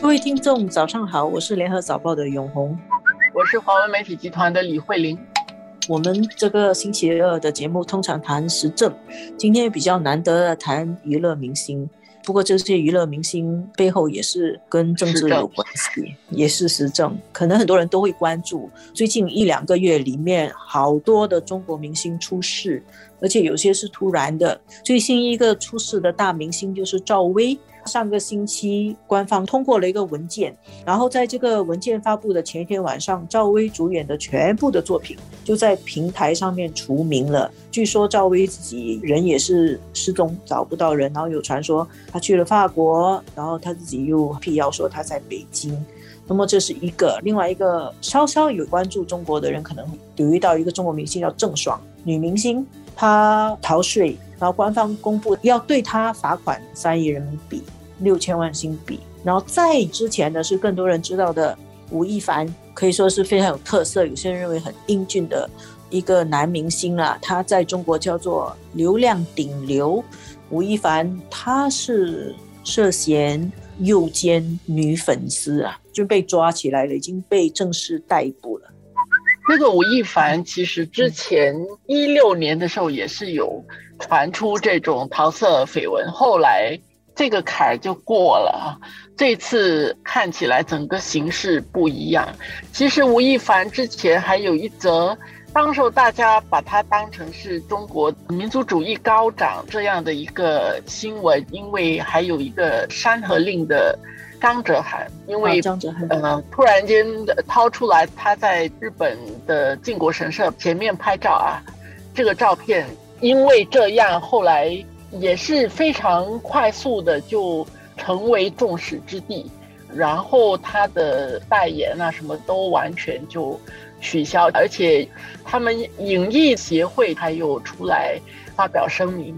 各位听众，早上好，我是联合早报的永红，我是华文媒体集团的李慧玲。我们这个星期二的节目通常谈时政，今天比较难得的谈娱乐明星。不过这些娱乐明星背后也是跟政治有关系，也是时政，可能很多人都会关注。最近一两个月里面，好多的中国明星出事，而且有些是突然的。最新一个出事的大明星就是赵薇。上个星期，官方通过了一个文件，然后在这个文件发布的前一天晚上，赵薇主演的全部的作品就在平台上面除名了。据说赵薇自己人也是失踪，找不到人，然后有传说她去了法国，然后她自己又辟谣说她在北京。那么这是一个，另外一个稍稍有关注中国的人可能留意到一个中国明星叫郑爽，女明星，她逃税，然后官方公布要对她罚款三亿人民币。六千万新币，然后再之前呢是更多人知道的吴亦凡，可以说是非常有特色，有些人认为很英俊的一个男明星啊，他在中国叫做流量顶流。吴亦凡他是涉嫌诱奸女粉丝啊，就被抓起来了，已经被正式逮捕了。那个吴亦凡其实之前一六年的时候也是有传出这种桃色绯闻，后来。这个坎就过了，这次看起来整个形势不一样。其实吴亦凡之前还有一则，当时候大家把他当成是中国民族主义高涨这样的一个新闻，因为还有一个山河令的张哲瀚，因为张哲瀚嗯突然间掏出来他在日本的靖国神社前面拍照啊，这个照片因为这样后来。也是非常快速的就成为众矢之的，然后他的代言啊什么都完全就取消，而且他们影艺协会他又出来发表声明。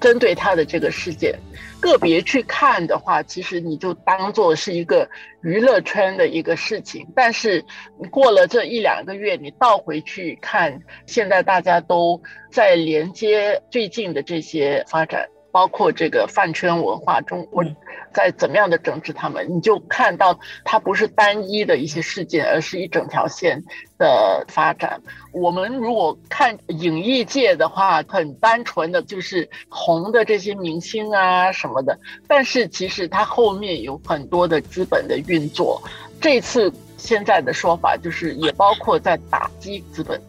针对他的这个事件，个别去看的话，其实你就当做是一个娱乐圈的一个事情。但是过了这一两个月，你倒回去看，现在大家都在连接最近的这些发展。包括这个饭圈文化中，我在怎么样的整治他们，你就看到它不是单一的一些事件，而是一整条线的发展。我们如果看影艺界的话，很单纯的就是红的这些明星啊什么的，但是其实它后面有很多的资本的运作。这次现在的说法就是，也包括在打击资本。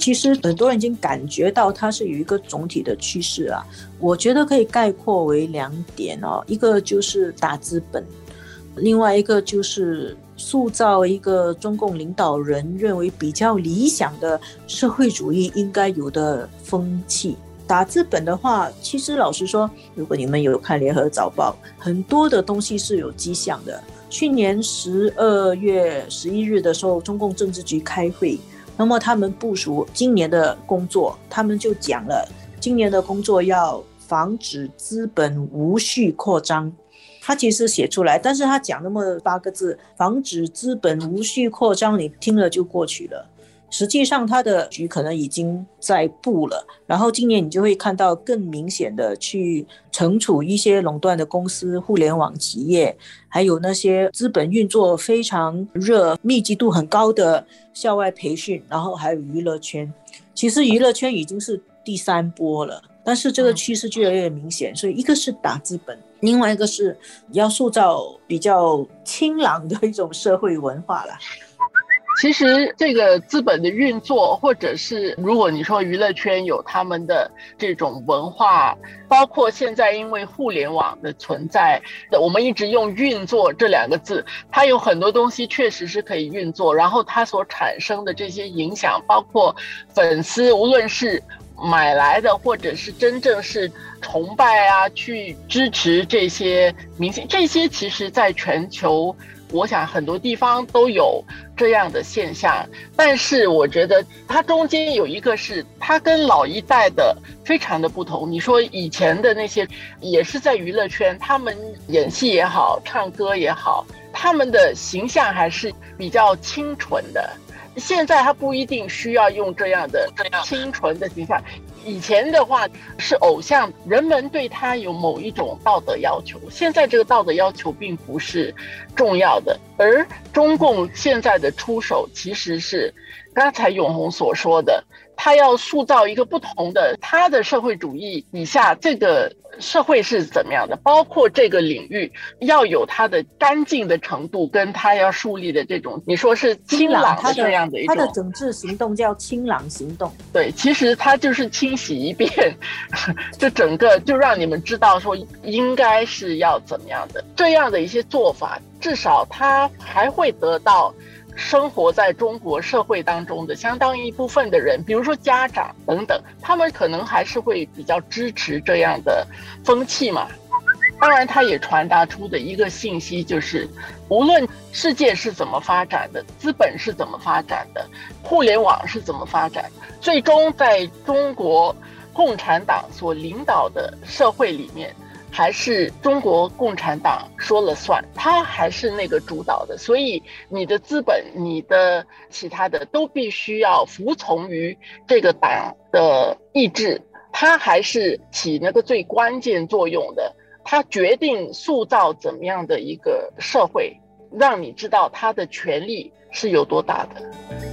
其实很多人已经感觉到它是有一个总体的趋势啊，我觉得可以概括为两点哦，一个就是打资本，另外一个就是塑造一个中共领导人认为比较理想的社会主义应该有的风气。打资本的话，其实老实说，如果你们有看联合早报，很多的东西是有迹象的。去年十二月十一日的时候，中共政治局开会。那么他们部署今年的工作，他们就讲了，今年的工作要防止资本无序扩张。他其实写出来，但是他讲那么八个字，防止资本无序扩张，你听了就过去了。实际上，他的局可能已经在布了。然后今年你就会看到更明显的去惩处一些垄断的公司、互联网企业，还有那些资本运作非常热、密集度很高的校外培训，然后还有娱乐圈。其实娱乐圈已经是第三波了，但是这个趋势越来越明显。所以一个是打资本，另外一个是要塑造比较清朗的一种社会文化了。其实这个资本的运作，或者是如果你说娱乐圈有他们的这种文化，包括现在因为互联网的存在，我们一直用“运作”这两个字，它有很多东西确实是可以运作，然后它所产生的这些影响，包括粉丝，无论是买来的，或者是真正是崇拜啊，去支持这些明星，这些其实在全球。我想很多地方都有这样的现象，但是我觉得它中间有一个是它跟老一代的非常的不同。你说以前的那些也是在娱乐圈，他们演戏也好，唱歌也好，他们的形象还是比较清纯的。现在他不一定需要用这样的清纯的形象。以前的话是偶像，人们对他有某一种道德要求。现在这个道德要求并不是重要的，而中共现在的出手其实是刚才永红所说的。他要塑造一个不同的他的社会主义底下这个社会是怎么样的，包括这个领域要有它的干净的程度，跟他要树立的这种，你说是清朗的这样的一种，他的整治行动叫清朗行动。对，其实他就是清洗一遍，就整个就让你们知道说应该是要怎么样的这样的一些做法，至少他还会得到。生活在中国社会当中的相当一部分的人，比如说家长等等，他们可能还是会比较支持这样的风气嘛。当然，他也传达出的一个信息就是，无论世界是怎么发展的，资本是怎么发展的，互联网是怎么发展，最终在中国共产党所领导的社会里面。还是中国共产党说了算，他还是那个主导的，所以你的资本、你的其他的都必须要服从于这个党的意志，他还是起那个最关键作用的，他决定塑造怎么样的一个社会，让你知道他的权力是有多大的。